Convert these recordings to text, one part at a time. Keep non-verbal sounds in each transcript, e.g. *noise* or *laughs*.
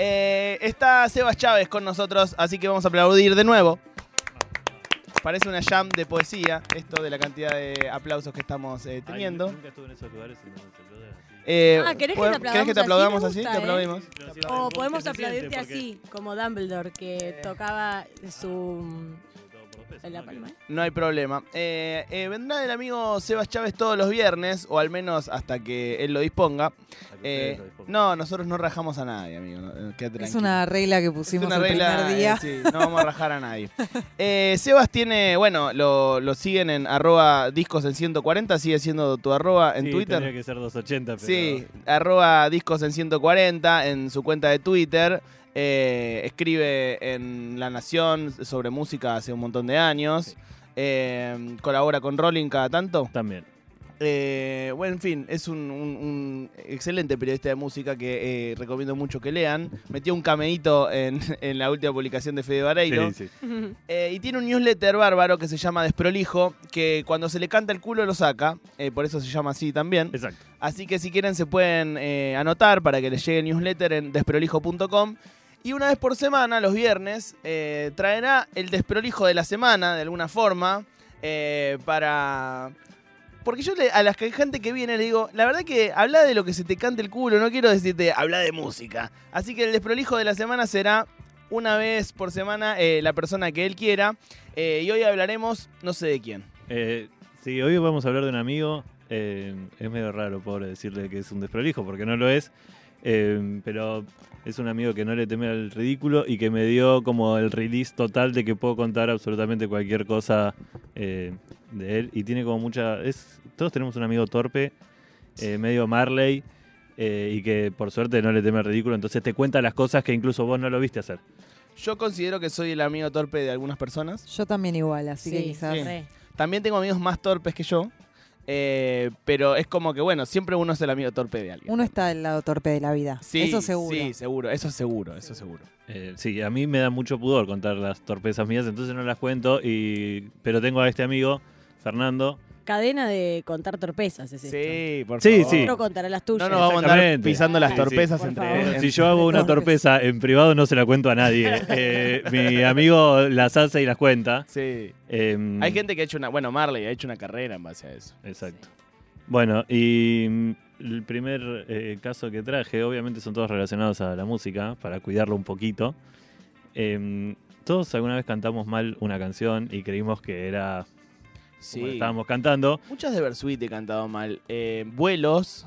Eh, está Sebas Chávez con nosotros, así que vamos a aplaudir de nuevo. Parece una jam de poesía, esto de la cantidad de aplausos que estamos eh, teniendo. Ay, nunca estuve en esos lugares y no se así. Eh, Ah, ¿querés que ¿puedo- te ¿Querés que te aplaudamos así? Te gusta, ¿eh? aplaudimos. Sí, O ¿cómo podemos siente? aplaudirte así, como Dumbledore, que tocaba su... En la ¿no? palma. Que- No hay problema. Eh, eh, vendrá el amigo Sebas Chávez todos los viernes, o al menos hasta que él lo disponga. Eh, lo dispongan. no, nosotros no rajamos a nadie, amigo. eh, Es una regla que Es pusimos una el regla, primer día. eh, sí, no vamos a rajar a nadie. *laughs* Eh, Sebas tiene, bueno, lo, lo siguen en arroba discos en 140, sigue siendo tu arroba en Sí, Twitter. Tendría que ser 280, pero. Sí, arroba discos en 140 en su cuenta de Twitter. Eh, escribe en La Nación sobre música hace un montón de años. Eh, colabora con Rolling cada tanto. También. Eh, bueno, en fin, es un, un- un excelente periodista de música que eh, recomiendo mucho que lean. Metió un cameíto en, *laughs* en la última publicación de Fede Vareiro. Sí, sí. Eh, y tiene un newsletter bárbaro que se llama Desprolijo, que cuando se le canta el culo lo saca. eh, por eso se llama así también. Exacto. Así que si quieren se pueden eh, anotar para que les llegue el newsletter en desprolijo.com. Y una vez por semana, los viernes, eh, traerá el desprolijo de la semana, de alguna forma, eh, para... Porque yo le- a la gente que viene le digo, la verdad que habla de lo que se te cante el culo, no quiero decirte, habla de música. Así que el desprolijo de la semana será una vez por semana eh, la persona que él quiera. Y hoy hablaremos, no sé de quién. Sí, hoy vamos a hablar de un amigo. es medio raro, pobre, decirle que es un desprolijo, porque no lo es. Eh, pero es un amigo que no le teme al ridículo y que me dio como el release total de que puedo contar absolutamente cualquier cosa eh, de él. Y tiene como mucha. Es, todos tenemos un amigo torpe, eh, medio Marley. eh, y que por suerte no le teme al ridículo, entonces te cuenta las cosas que incluso vos no lo viste hacer. Yo considero que soy el amigo torpe de algunas personas. Yo también igual, así que quizás. sí. También tengo amigos más torpes que yo. Eh, pero es como que, bueno, siempre uno es el amigo torpe de alguien. Uno está del lado torpe de la vida. Sí, Eso seguro. Sí, seguro. Eso seguro, eso seguro. Eh, sí, a mí me da mucho pudor contar las torpezas mías, entonces no las cuento, y pero tengo a este amigo, Fernando. Cadena de contar torpezas es esto. Sí, por Sí, favor. sí. Otro contará las tuyas. No nos vamos a andar Exactamente. pisando las Sí, sí. torpezas Por entre, favor. entre- Si yo hago una torpeza en privado no se la cuento a nadie. *laughs* Eh, mi amigo las hace y las cuenta. Sí. Eh, Hay gente que ha hecho una. Bueno, Marley ha hecho una carrera en base a eso. Exacto. Bueno, y mm, el primer eh, caso que traje, obviamente son todos relacionados a la música, para cuidarlo un poquito. Eh, todos alguna vez cantamos mal una canción y creímos que era como Sí. estábamos cantando. Muchas de Versuit he cantado mal. Eh, vuelos.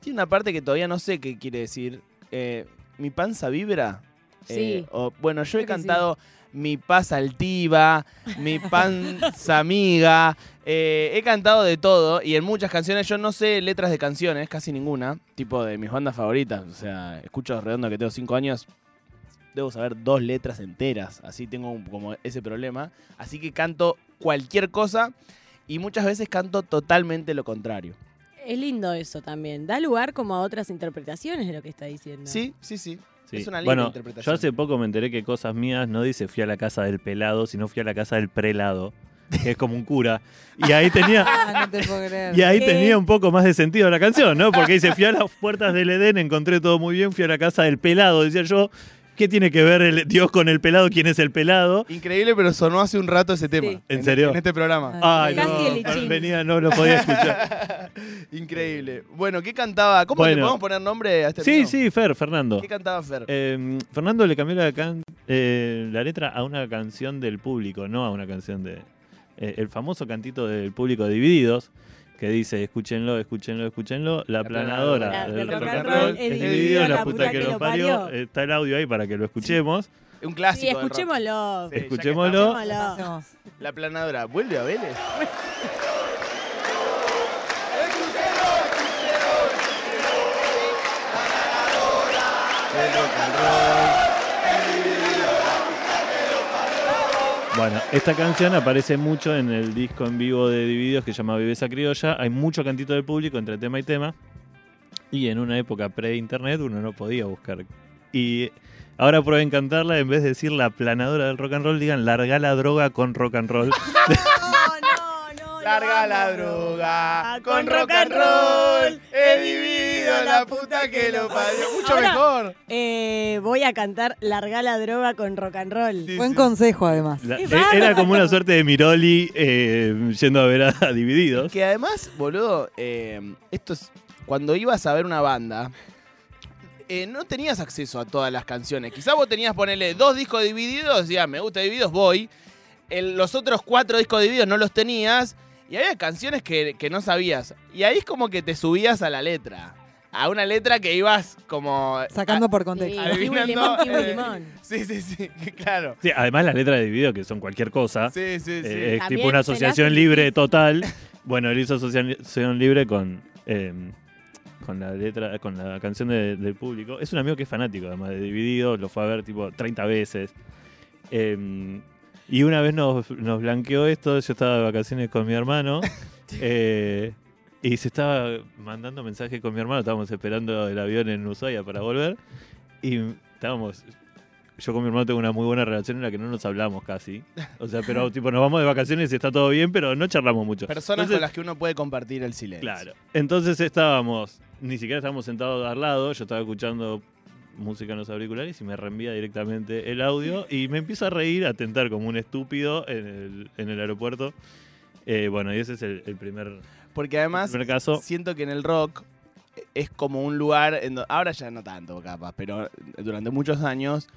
Tiene una parte que todavía no sé qué quiere decir. Eh, ¿Mi panza vibra? Eh, Sí. o- bueno, yo he cantado Mi paz altiva, Mi panza *laughs* amiga. Eh, he cantado de todo y en muchas canciones yo no sé letras de canciones, casi ninguna. Tipo de mis bandas favoritas. O sea, escucho redondo que tengo cinco años. Debo saber dos letras enteras. Así tengo un- como ese problema. Así que canto cualquier cosa y muchas veces canto totalmente lo contrario. Es lindo eso también. Da lugar como a otras interpretaciones de lo que está diciendo. Sí, sí, sí. Sí. Es una linda bueno, interpretación. yo hace poco me enteré que cosas mías no dice fui a la casa del pelado, sino fui a la casa del prelado, que es como un cura. Y ahí tenía, *laughs* Ah, no te puedo creer. y ahí ¿Qué? tenía un poco más de sentido la canción, ¿no? Porque dice fui a las puertas del Edén, encontré todo muy bien, fui a la casa del pelado, decía yo. ¿Qué tiene que ver el Dios con el pelado? ¿Quién es el pelado? Increíble, pero sonó hace un rato ese tema. Sí. ¿En serio? En este programa. Ay, Casi no, venía, no lo podía escuchar. *laughs* Increíble. Bueno, ¿qué cantaba? ¿Cómo le Bueno. podemos poner nombre a este Sí, amigo? sí, Fer, Fernando. ¿Qué cantaba Fer? Eh, Fernando le cambió la, can- eh, la letra a una canción del público, no a una canción de... eh, el famoso cantito del público de Divididos, que dice, escúchenlo, escúchenlo, escúchenlo, la, La planadora planadora del del rock and roll es dividido, la puta que lo parió. Está el audio ahí para que lo escuchemos. Un Sí, clásico. del rock. escuchémoslo. Sí, que Escuchémoslo. Escuchémoslo. La planadora. ¿Vuelve a Vélez? *laughs* El rock and roll. Bueno, esta canción aparece mucho en el disco en vivo de Divididos que se llama Viveza Criolla. Hay mucho cantito del público entre tema y tema. Y en una época pre-internet uno no podía buscar. Y ahora prueben cantarla, en vez de decir la planadora del rock and roll, digan larga la droga con rock and roll. *laughs* No, no, no. Larga la droga Ah, con rock and roll. La puta que lo parió. Mucho Ahora- mejor. Eh, voy a cantar Larga la droga con rock and roll. Sí, Buen sí. consejo, además. La- eh, era como una suerte de Miroli eh, yendo a ver a, a Divididos. Que además, boludo, eh, esto es. Cuando ibas a ver una banda, eh, no tenías acceso a todas las canciones. Quizás vos tenías ponerle dos discos divididos, ya me gusta divididos, voy. El- los otros cuatro discos divididos no los tenías. Y había canciones que, que no sabías. Y ahí es como que te subías a la letra. A una letra que ibas como. Sacando por Sí, contexto. Adivinando, limón, eh, limón. Sí, sí, sí, *laughs* claro. Sí, además las letras de Divididos, que son cualquier cosa, Sí, sí, sí. eh, es tipo una asociación libre total. *laughs* Bueno, él hizo asociación libre con, eh, con la letra, con la canción de- del público. Es un amigo que es fanático, además de Divididos, lo fue a ver tipo 30 veces. Eh, y una vez nos, nos blanqueó esto, yo estaba de vacaciones con mi hermano. *laughs* eh, y se estaba mandando mensajes con mi hermano, estábamos esperando el avión en Ushuaia para volver. Y estábamos. Yo con mi hermano tengo una muy buena relación en la que no nos hablamos casi. O sea, pero tipo nos vamos de vacaciones y está todo bien, pero no charlamos mucho. Personas Entonces- con las que uno puede compartir el silencio. Claro. Entonces estábamos, ni siquiera estábamos sentados al lado, yo estaba escuchando música en los auriculares y me reenvía directamente el audio y me empiezo a reír, a tentar como un estúpido en el, en el aeropuerto. Eh, bueno, y ese es el, el primer, Porque además caso. siento que en el rock es como un lugar, en ahora ya no tanto capaz, pero durante muchos años,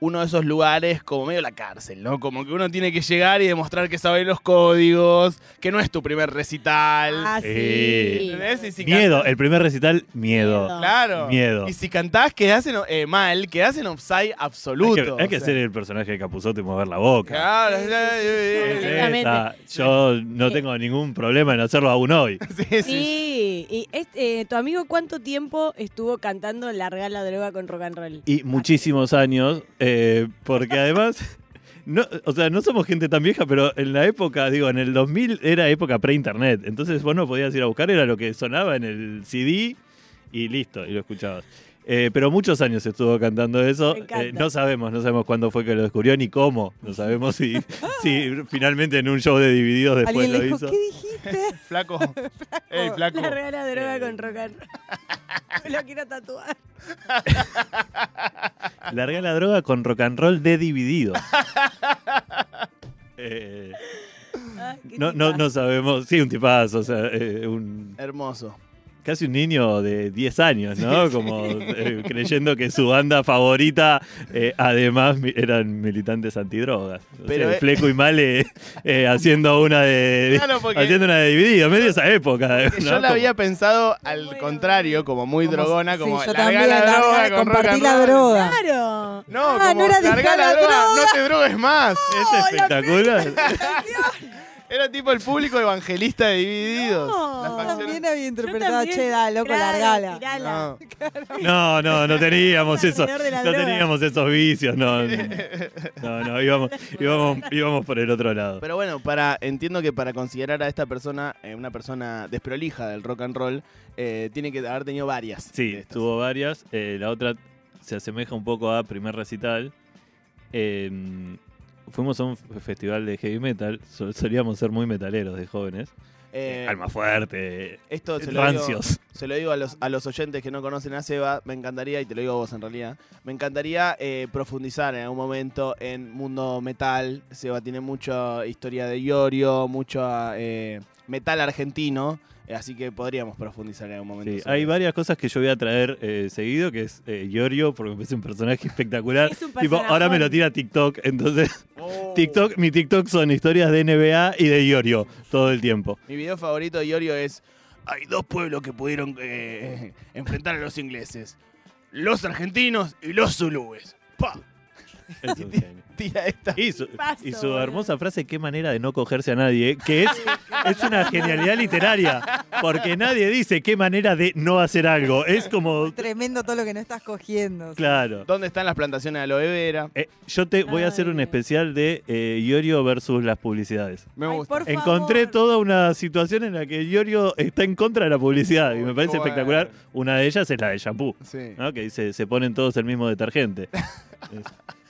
uno de esos lugares como medio la cárcel, ¿no? Como que uno tiene que llegar y demostrar que sabe los códigos, que no es tu primer recital. Ah, Eh, sí. Miedo, cantás- el primer recital, miedo. Miedo. Claro. Miedo. Y si cantás, quedás en, eh, mal, quedás en offside Hay absoluto. que, hay que o sea. ser el personaje de Capuzote y mover la boca. Claro, Sí, sí, sí, sí, sí, Es. Yo no tengo ningún problema en hacerlo aún hoy. *laughs* sí, sí, sí. Sí, y este, tu amigo cuánto tiempo estuvo cantando Larga la droga con rock and roll? Y muchísimos años, eh, porque además, *laughs* no, o sea, no somos gente tan vieja, pero en la época, digo, en el 2000 era época pre-internet, entonces vos no podías ir a buscar, era lo que sonaba en el CD y listo, y lo escuchabas. Eh, pero muchos años estuvo cantando eso. Eh, no sabemos, no sabemos cuándo fue que lo descubrió ni cómo. No sabemos si, si finalmente en un show de Divididos después Alguien le lo dijo, hizo. ¿qué dijiste? *laughs* *laughs* Flaco. Ey, flaco. Larga la droga Eh. con rock and roll. *laughs* Lo quiero tatuar. Larga la droga con rock and roll de Divididos. Eh, Ay, No, no, no sabemos. Sí, un tipazo, o sea, eh, un, Hermoso. Casi un niño de 10 años, ¿no? Como eh, creyendo que su banda favorita, eh, además, mi- eran militantes antidrogas. O Pero, sea, eh, Fleco y Male eh, haciendo una de, Claro, porque- haciendo una de dividido, medio esa época. Yo la Como- había pensado al contrario, como muy Como- drogona, sí, como yo también, la droga con compartí la droga. Claro. No, Ah, como no era larga dejar la la droga, droga. no te drogues más. Es espectacular. Era tipo el público evangelista de Divididos. No. También había interpretado, también. che, da, loco, Claro, largala. tirala. No. *laughs* No, no, no teníamos eso. Alrededor de la No droga. teníamos esos vicios, no. No, *laughs* no, íbamos, íbamos, íbamos por el otro lado. Pero bueno, para entiendo que para considerar a esta persona eh, una persona desprolija del rock and roll, eh, tiene que haber tenido varias. Sí, de estas. tuvo varias. Eh, la otra se asemeja un poco a primer recital. Eh, fuimos a un festival de heavy metal. Sol- solíamos ser muy metaleros de jóvenes. Eh, Alma fuerte, esto se lo, digo, se lo digo a los, a los oyentes que no conocen a Seba, me encantaría, y te lo digo a vos en realidad, me encantaría eh, profundizar en algún momento en mundo metal. Seba tiene mucha historia de Iorio, mucho eh, metal argentino, eh, así que podríamos profundizar en algún momento. Sí, hay eso. varias cosas que yo voy a traer eh, seguido, que es eh, Iorio, porque me parece un personaje *laughs* espectacular. Es un Tipo, ahora me lo tira TikTok, entonces Oh. *laughs* TikTok, mi TikTok son historias de NBA y de Iorio todo el tiempo. Mi video favorito de Iorio es Hay dos pueblos que pudieron eh, *laughs* enfrentar a los ingleses. Los argentinos y los zulúes. ¡Pa! Es un genio. Tira esta. Y su, Paso, y su boludo. hermosa frase, qué manera de no cogerse a nadie, que es, es una genialidad literaria, porque nadie dice qué manera de no hacer algo. Es como, Tremendo todo lo que no estás cogiendo. claro. ¿Dónde están las plantaciones de aloe vera? Eh, yo te voy a hacer un especial de eh, Iorio versus las publicidades. Me Ay, gusta. por Encontré favor. toda una situación en la que Iorio está en contra de la publicidad y me parece bueno. espectacular. Una de ellas es la de shampoo, Sí. ¿no? que dice se ponen todos el mismo detergente. *laughs*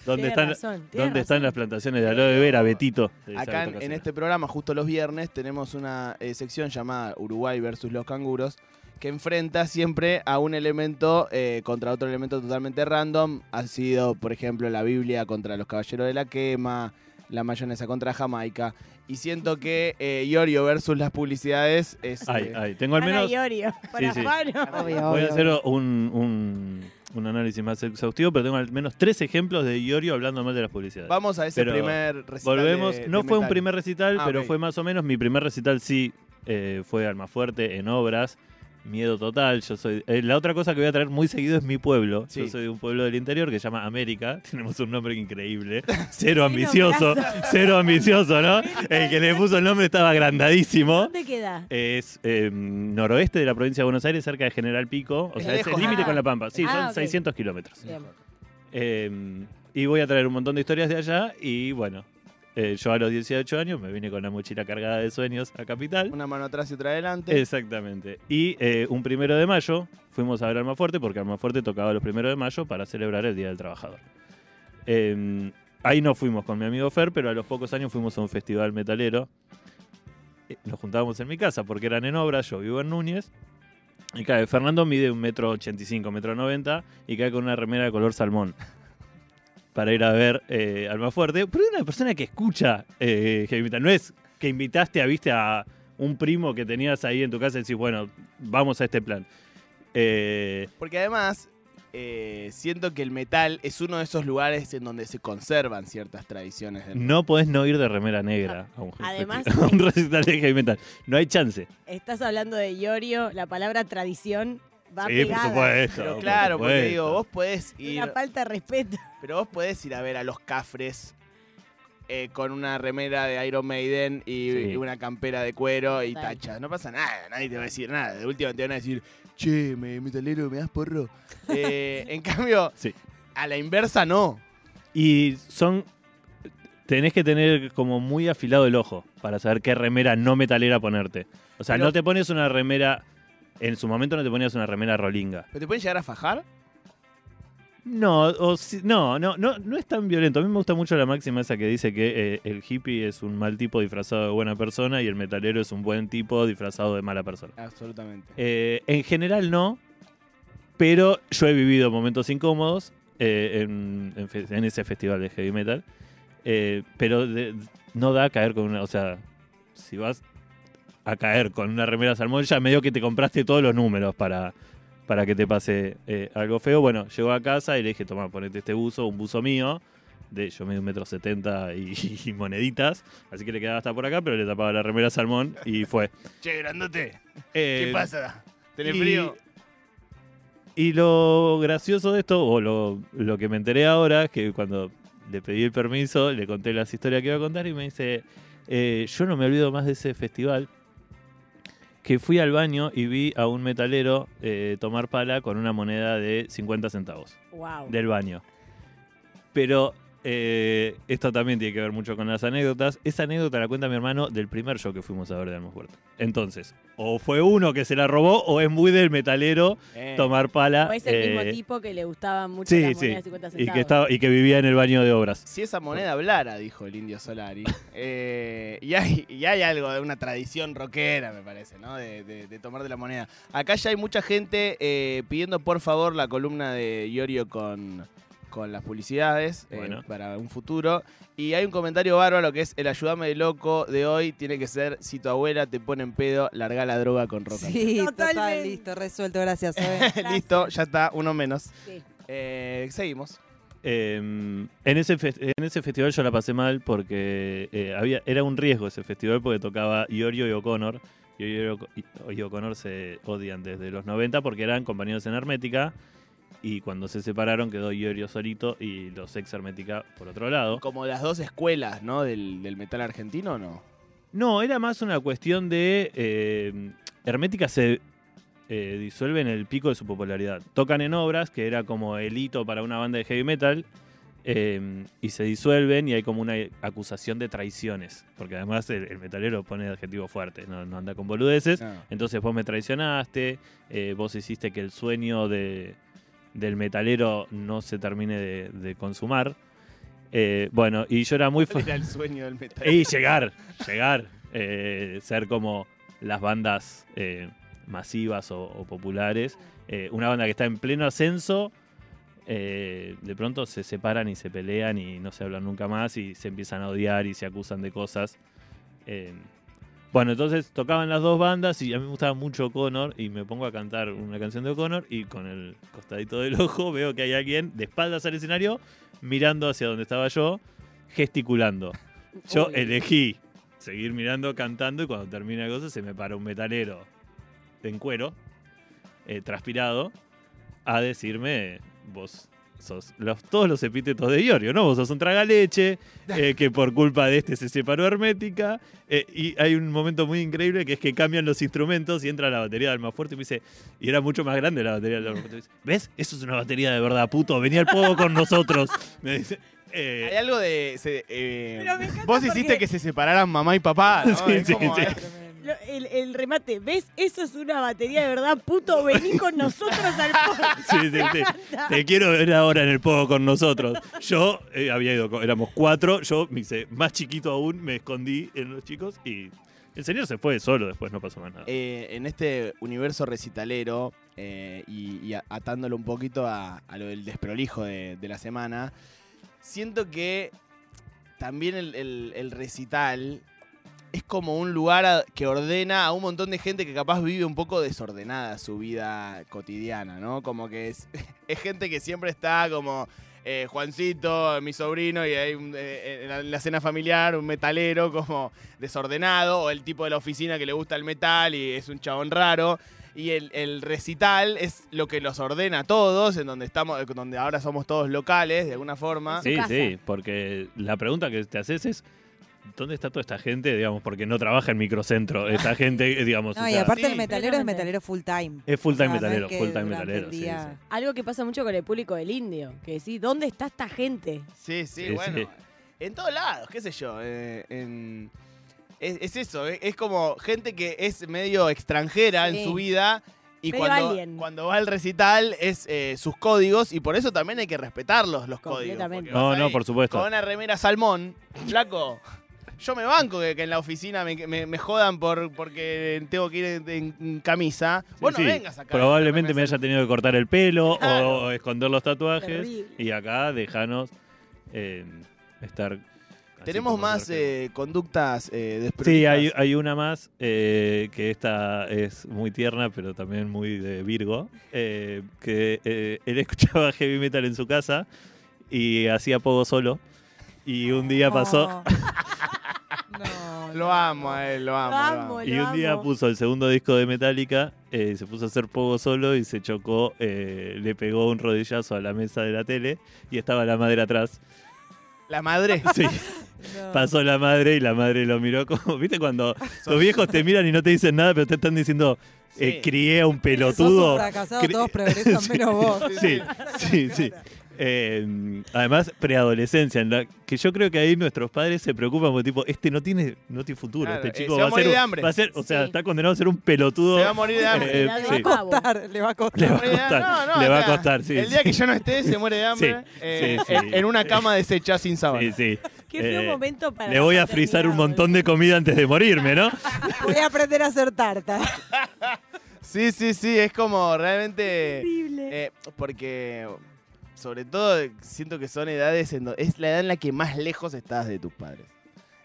¿Dónde, están, razón, ¿dónde están las plantaciones de aloe vera, Betito? Acá en, este programa, justo los viernes, tenemos una eh, sección llamada Uruguay versus los canguros, que enfrenta siempre a un elemento eh, contra otro elemento totalmente random. Ha sido, por ejemplo, la Biblia contra los Caballeros de la Quema, la mayonesa contra Jamaica. Y siento que eh, Iorio versus las publicidades es... Ay, eh, ay, tengo al menos. Iorio, para sí. Obvio, Voy a hacer un, un, un análisis más exhaustivo, pero tengo al menos tres ejemplos de Iorio hablando mal de las publicidades. Vamos a ese Pero primer recital Volvemos, de- no de fue un primer recital, Ah, pero fue más o menos. Mi primer recital sí eh, fue Almafuerte en obras. Miedo total. Yo soy. eh, la otra cosa que voy a traer muy seguido es mi pueblo. Sí. Yo soy de un pueblo del interior que se llama América. *laughs* Tenemos un nombre increíble. *laughs* Cero ambicioso. *laughs* Cero ambicioso, ¿no? El que le puso el nombre estaba agrandadísimo. ¿Dónde queda? Es eh, noroeste de la provincia de Buenos Aires, cerca de General Pico. O sea, es el límite Ah. con La Pampa. Sí, Ah, son ok. 600 kilómetros. Eh, y voy a traer un montón de historias de allá. Y bueno, eh, yo a los 18 años me vine con la mochila cargada de sueños a Capital. Una mano atrás y otra adelante. Exactamente. Y eh, un primero de mayo fuimos a ver Almafuerte porque Almafuerte tocaba los primeros de mayo para celebrar el Día del Trabajador. Eh, ahí no fuimos con mi amigo Fer, pero a los pocos años fuimos a un festival metalero. Eh, Nos juntábamos en mi casa porque eran en obras, yo vivo en Núñez. Y cae, Fernando mide un metro ochenta y cinco, metro noventa y cae con una remera de color salmón para ir a ver eh, Almafuerte. Pero es una persona que escucha eh, heavy metal. No es que invitaste a, viste, a un primo que tenías ahí en tu casa y decís, bueno, vamos a este plan. Eh, Porque además, eh, siento que el metal es uno de esos lugares en donde se conservan ciertas tradiciones. del- no podés no ir de remera negra a un, Además- *laughs* a un recital de heavy metal. No hay chance. Estás hablando de Iorio, la palabra tradición va sí, pegada. por supuesto. Pero por claro, porque supuesto. digo, vos podés ir, Una falta de respeto. pero vos podés ir a ver a los cafres eh, con una remera de Iron Maiden y, Sí. y una campera de cuero y Total. tachas. No pasa nada, nadie te va a decir nada. De última te van a decir, che, me, metalero, me das porro. *laughs* Eh, en cambio, Sí. a la inversa no. Y son. Tenés que tener como muy afilado el ojo para saber qué remera no metalera ponerte. O sea, Pero- no te pones una remera. En su momento no te ponías una remera rolinga. ¿Pero te pueden llegar a fajar? No, o si- no, no, no, no es tan violento. A mí me gusta mucho la máxima esa que dice que eh, el hippie es un mal tipo disfrazado de buena persona y el metalero es un buen tipo disfrazado de mala persona. Absolutamente. Eh, en general no, pero yo he vivido momentos incómodos eh, en, en fe- en ese festival de heavy metal. Eh, pero de- no da a caer con una. O sea, si vas a caer con una remera salmón, ya medio que te compraste todos los números para, para que te pase eh, algo feo. Bueno, llegó a casa y le dije: Toma, ponete este buzo, un buzo mío. De, yo mido un metro setenta y, *laughs* y moneditas, así que le quedaba hasta por acá, pero le tapaba la remera salmón y fue. Che, grandote, Eh, ¿qué pasa? ¿Tenés y- frío? Y lo gracioso de esto, o lo, lo que me enteré ahora, es que cuando le pedí el permiso, le conté las historias que iba a contar y me dice, eh, yo no me olvido más de ese festival, que fui al baño y vi a un metalero eh, tomar pala con una moneda de 50 centavos Wow. del baño. Pero eh, esto también tiene que ver mucho con las anécdotas. Esa anécdota la cuenta mi hermano del primer show que fuimos a ver de Almos Huerta. Entonces, o fue uno que se la robó o es muy del metalero Eh, tomar pala. O es el mismo eh, tipo que le gustaban mucho sí, las sí. monedas de 50 y centavos. que, estaba, y que vivía en el baño de obras. Si esa moneda hablara, dijo el indio Solari. *laughs* Eh, y, hay, y hay algo de una tradición rockera, me parece, ¿no? De, de- de tomar de la moneda. Acá ya hay mucha gente eh, pidiendo por favor la columna de Iorio con, con las publicidades eh, para un futuro. Y hay un comentario bárbaro que es el ayudame de loco de hoy tiene que ser si tu abuela te pone en pedo, larga la droga con roca. Sí, total, listo, resuelto, gracias. *laughs* Listo, ya está, uno menos. Sí. Eh, seguimos. Eh, en, ese en ese festival yo la pasé mal porque eh, había, era un riesgo ese festival porque tocaba Iorio y O'Connor. Iorio y- y O'Connor se odian desde los 90 porque eran compañeros en Hermética y cuando se separaron quedó Iorio solito y los ex Hermética por otro lado. Como las dos escuelas, ¿no? Del, del metal argentino, ¿o ¿no? No, era más una cuestión de. eh, Hermética se eh, disuelve en el pico de su popularidad. Tocan en obras, que era como el hito para una banda de heavy metal, eh, y se disuelven y hay como una acusación de traiciones. Porque además el, el metalero pone adjetivos fuertes, no, no anda con boludeces. No. Entonces vos me traicionaste, vos hiciste que el sueño de, del metalero no se termine de, de consumar. Eh, bueno, y yo era muy... ¿Cuál fa- era el sueño del metal? y llegar, llegar, eh, ser como las bandas eh, masivas o, o populares. Una banda que está en pleno ascenso, de pronto se separan y se pelean y no se hablan nunca más y se empiezan a odiar y se acusan de cosas. Bueno, entonces tocaban las dos bandas y a mí me gustaba mucho Connor y me pongo a cantar una canción de Connor y con el costadito del *laughs* ojo veo que hay alguien de espaldas al escenario mirando hacia donde estaba yo, gesticulando. Yo elegí seguir mirando, cantando y cuando termina la cosa se me para un metalero en cuero, eh, transpirado, a decirme, vos sos los, todos los epítetos de Iorio, ¿no? Vos sos un tragaleche, *laughs* eh, que por culpa de este se separó Hermética, eh, y hay un momento muy increíble que es que cambian los instrumentos y entra la batería del más fuerte y me dice, y era mucho más grande la batería del más fuerte, y me dice, ¿ves? Eso es una batería de verdad, puto, venía al poco con nosotros. *laughs* Me dice, eh, Hay algo de. se- eh, Pero me encanta vos hiciste porque- que se separaran mamá y papá. ¿no? *laughs* Sí, sí, como, sí. El, el remate, ¿ves? Eso es una batería de verdad, puto. Vení con nosotros al podcast. *laughs* Sí, sí, sí. Te quiero ver ahora en el pogo con nosotros. Yo eh, había ido, con- éramos cuatro, yo me hice más chiquito aún, me escondí en los chicos y el señor se fue solo, después no pasó más nada. eh, en este universo recitalero eh, y, atándolo un poquito a, a lo del desprolijo de, de la semana, siento que también el, el- el recital es como un lugar a- que ordena a un montón de gente que capaz vive un poco desordenada su vida cotidiana, ¿no? Como que es, *laughs* es gente que siempre está como eh, Juancito, mi sobrino, y hay un- eh, en la- en la cena familiar un metalero como desordenado, o el tipo de la oficina que le gusta el metal y es un chabón raro. Y el, el recital es lo que los ordena a todos, en donde estamos, donde ahora somos todos locales, de alguna forma. Sí, sí, porque la pregunta que te haces es, ¿dónde está toda esta gente? Digamos, porque no trabaja en microcentro. Esta *laughs* gente, eh, digamos, No, o y sea, aparte Sí, el metalero es metalero full time. es full time O sea, metalero, full time metalero. sí, día- sí. Algo que pasa mucho con el público del indio, que decís, ¿dónde está esta gente? Sí, sí, Sí, bueno. sí. En todos lados, qué sé yo. eh, en- es, es eso, eh, es como gente que es medio extranjera Sí. en su vida. Y cuando, cuando va al recital es eh, sus códigos y por eso también hay que respetarlos los códigos. No, no, por supuesto. Con una remera salmón, flaco. Yo me banco que, que en la oficina me, me- me jodan por porque tengo que ir en, en camisa. Vos no Sí, vengas acá. Probablemente me haya tenido que cortar el pelo Claro. o, o esconder los tatuajes. Terrible. Y acá déjanos eh, estar. Tenemos más eh, conductas eh, Sí, hay, hay una más eh, que esta es muy tierna, pero también muy de Virgo. eh, que eh, él *laughs* escuchaba heavy metal en su casa y hacía poco solo. Y un día pasó. No, Lo amo a él, lo amo. Lo lo amo, amo. Y un día amo. puso el segundo disco de Metallica, eh, se puso a hacer poco solo y se chocó, eh, le pegó un rodillazo a la mesa de la tele y estaba la madre atrás. La madre. *laughs* Sí, No. pasó la madre y la madre lo miró como, *laughs* ¿viste? Cuando tus viejos te miran y no te dicen nada, pero te están diciendo, eh, Sí. crié a un Sos pelotudo. un fracasado, todos progresan *laughs* Sí. menos vos. Sí, sí, sí. Eh, además, preadolescencia, en la que yo creo que ahí nuestros padres se preocupan porque tipo, este no tiene, no tiene futuro, Claro, este eh, chico se va va, a ser, morir de hambre. va a ser, o sea, Sí. está condenado a ser un pelotudo. Se va a morir de hambre. Eh, sí. Le va a costar, le va a costar. Le va a Morir de- costar, no, no, le va a o sea, costar, sí. El día que yo no esté, se muere de *laughs* hambre. Sí, eh, sí, en- sí. En, una cama deshecha sin sábana. Sí, sí. Qué feo momento para Le voy a frizar un montón de comida antes de morirme, ¿no? *laughs* Voy a aprender a hacer tarta. *laughs* Sí, sí, sí, es como realmente. Horrible. eh, porque, sobre todo, siento que son edades. En es la edad en la que más lejos estás de tus padres.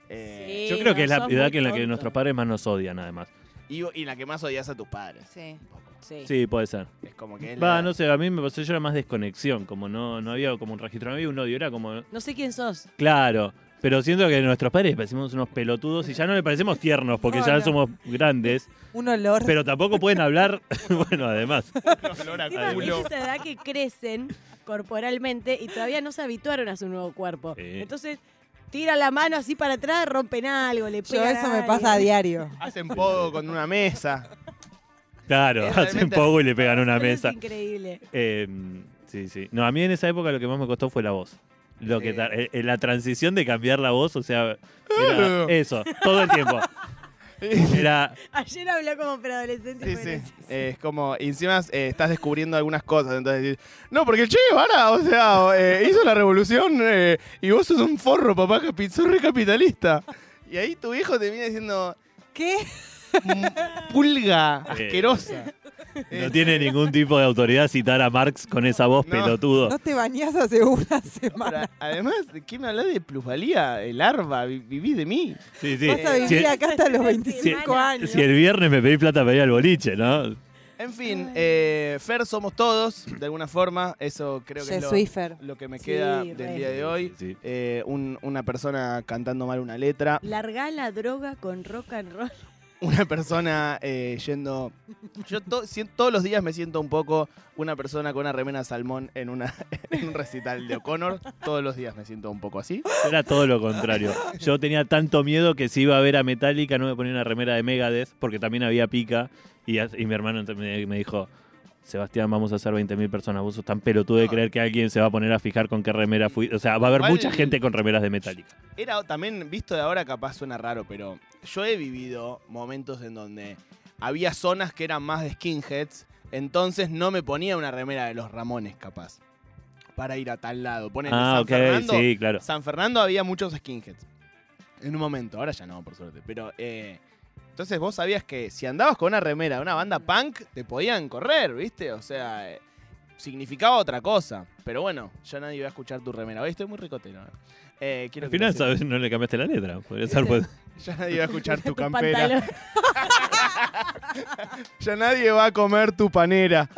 Eh, Sí, Yo creo que no, es la edad que en la que nuestros padres más nos odian, además. y, y la que más odias a tus padres. Sí. un. Sí. Sí, puede ser. Es como que la Va, no sé, a mí me pasó, yo era más desconexión, como no, no había como un registro, no había un odio, era como, No sé quién sos. claro, pero siento que nuestros padres parecemos unos pelotudos y ya no le parecemos tiernos porque No, ya no. somos grandes, Un olor. pero tampoco pueden hablar, *laughs* bueno, además. olor a culo. es esa edad que crecen corporalmente y todavía no se habituaron a su nuevo cuerpo. Sí. Entonces, tira la mano así para atrás, rompen algo, le Yo pegan eso me pasa a diario. Hacen poco con una mesa. Claro, Es hacen poco y le pegan una mesa. Es increíble. Eh, sí, sí. No, a mí en esa época lo que más me costó fue la voz. Lo que Sí. la transición de cambiar la voz, o sea, era eso, todo el tiempo. *laughs* Era, Ayer habló como preadolescente. Sí, sí. Eh, es como, y encima eh, estás descubriendo algunas cosas. Entonces decís, no, porque el Che Guevara, o sea, eh, hizo la revolución eh, y vos sos un forro, papá, capi- sos re capitalista. Y ahí tu viejo te viene diciendo, ¿Qué? Mm, pulga asquerosa. No tiene ningún tipo de autoridad citar a Marx con esa voz No. pelotudo. No te bañás hace una semana. además, ¿qué me hablas de plusvalía? El arba, vi- viví de mí. Sí, sí. Vas a Si, vivir acá hasta los Si- 25 años. si el viernes me pedí plata para ir al boliche, ¿no? En fin, eh, Fer somos todos, de alguna forma. Eso creo que es lo, Swiffer. lo que me Sí, queda re. del día de hoy. Sí, sí. Eh, un- una persona cantando mal una letra. Larga la droga con rock and roll. Una persona eh, yendo. Yo todos los días me siento un poco una persona con una remera salmón *laughs* en, un recital de O'Connor. Todos los días me siento un poco así. Era todo lo contrario. Yo tenía tanto miedo que si iba a ver a Metallica no me ponía una remera de Megadeth porque también había pica y, mi hermano me dijo, Sebastián, vamos a hacer 20.000 personas. Vos sos tan pelotudo de No. creer que alguien se va a poner a fijar con qué remera fui. O sea, va a haber mucha gente con remeras de Metallica. Era también, visto de ahora, capaz suena raro, pero yo he vivido momentos en donde había zonas que eran más de skinheads. Entonces no me ponía una remera de los Ramones, capaz. Para ir a tal lado. Ponen Ah, San ok, Fernando. sí, claro. San Fernando había muchos skinheads. En un momento, ahora ya no, por suerte. Pero, eh, entonces vos sabías que si andabas con una remera de una banda punk, te podían correr, ¿viste? O sea, eh, significaba otra cosa. Pero bueno, ya nadie va a escuchar tu remera. Hoy estoy muy ricotero. Eh, quiero Al final. ¿sabes? no le cambiaste la letra. Podría *laughs* ser pues. Ya nadie va a escuchar tu *laughs* Tu campera. *laughs* *laughs* Ya nadie va a comer tu panera.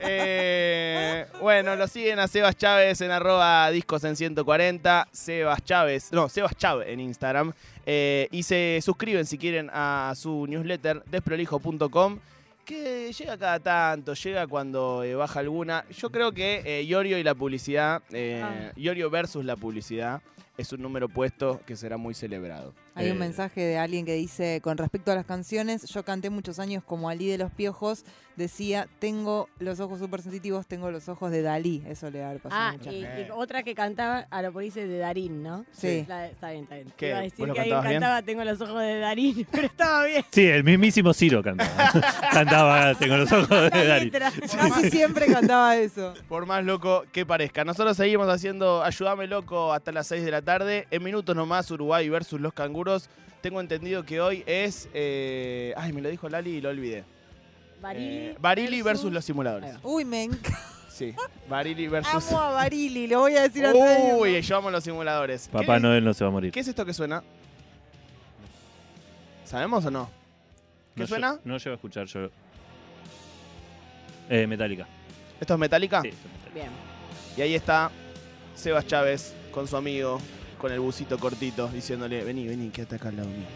Eh, bueno, lo siguen a Sebas Chávez en arroba discos en 140. Sebas Chávez, no, Sebas Chávez en Instagram. Eh, y se suscriben si quieren a su newsletter desprolijo.com. Que llega cada tanto, llega cuando eh, baja alguna. Yo creo que eh, Iorio y la publicidad, eh, Ah. Iorio versus la publicidad, es un número puesto que será muy celebrado. Hay un Eh. mensaje de alguien que dice, con respecto a las canciones, yo canté muchos años como Ali de los Piojos, decía, tengo los ojos súper sensitivos, tengo los ojos de Dalí. Eso le ha pasado Ah, y, y otra que cantaba, a lo por dice de Darín, ¿no? Sí. La- está bien, está bien. ¿Qué? Iba a ¿Vos decir que alguien bien? cantaba Tengo los ojos de Darín, *laughs* pero estaba bien. Sí, el mismísimo Ciro cantaba. *laughs* cantaba, tengo los ojos de letra. *laughs* Casi siempre cantaba eso. Por más loco que parezca. Nosotros seguimos haciendo Ayúdame Loco hasta las 6 de la tarde. En minutos nomás, Uruguay versus los canguros. Tengo entendido que hoy es. eh, Ay, me lo dijo Lali y lo olvidé. Barili, Eh, Barili versus los simuladores. Uy, me encanta. Sí, Barili versus. Amo a Barili, lo voy a decir a todo Uy, yo amo los simuladores. Papá ¿Qué, Noel no se va a morir. ¿Qué es esto que suena? ¿Sabemos o no? ¿Qué no, suena? no llevo a escuchar yo. Eh, Metallica. ¿Esto es Metallica? Sí, esto es Metallica. Bien. Y ahí está Sebas Chávez con su amigo, con el busito cortito, diciéndole: Vení, vení, quédate acá al lado mío.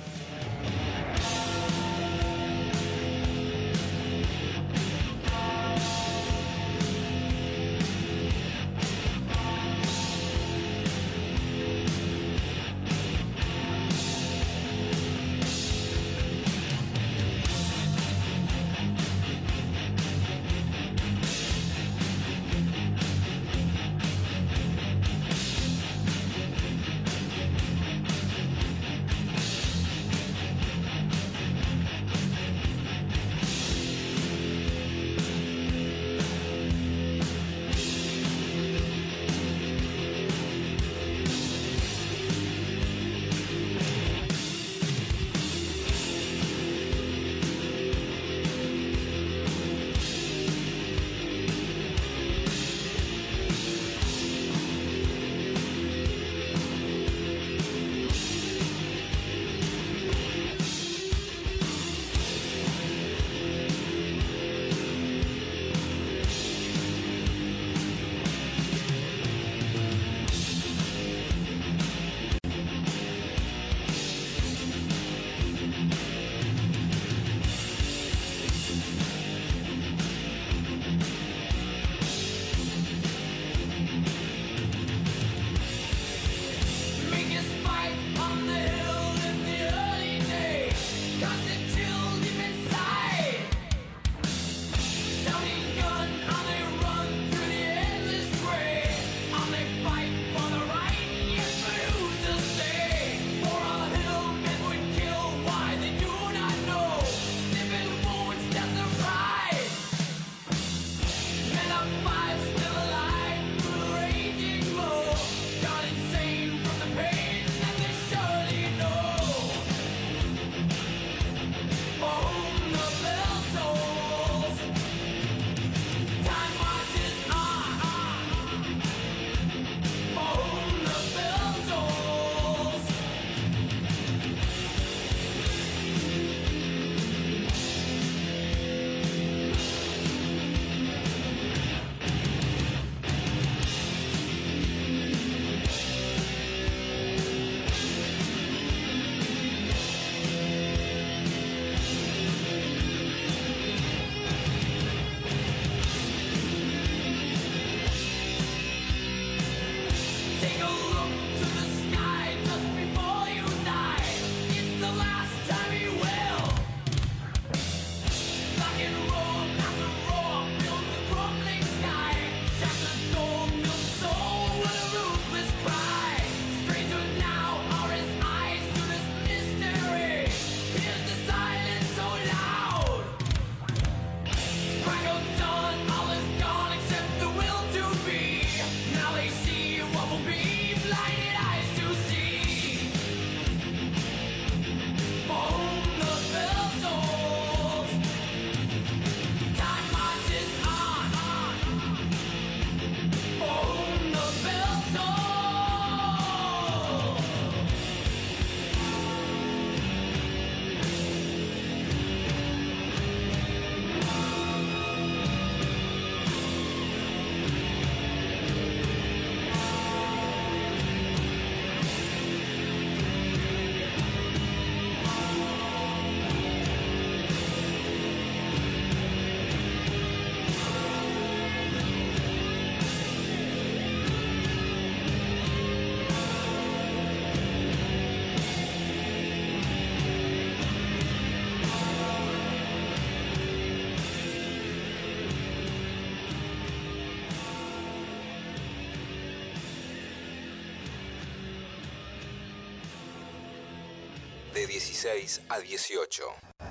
16 a 18.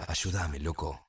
Ayúdame, loco.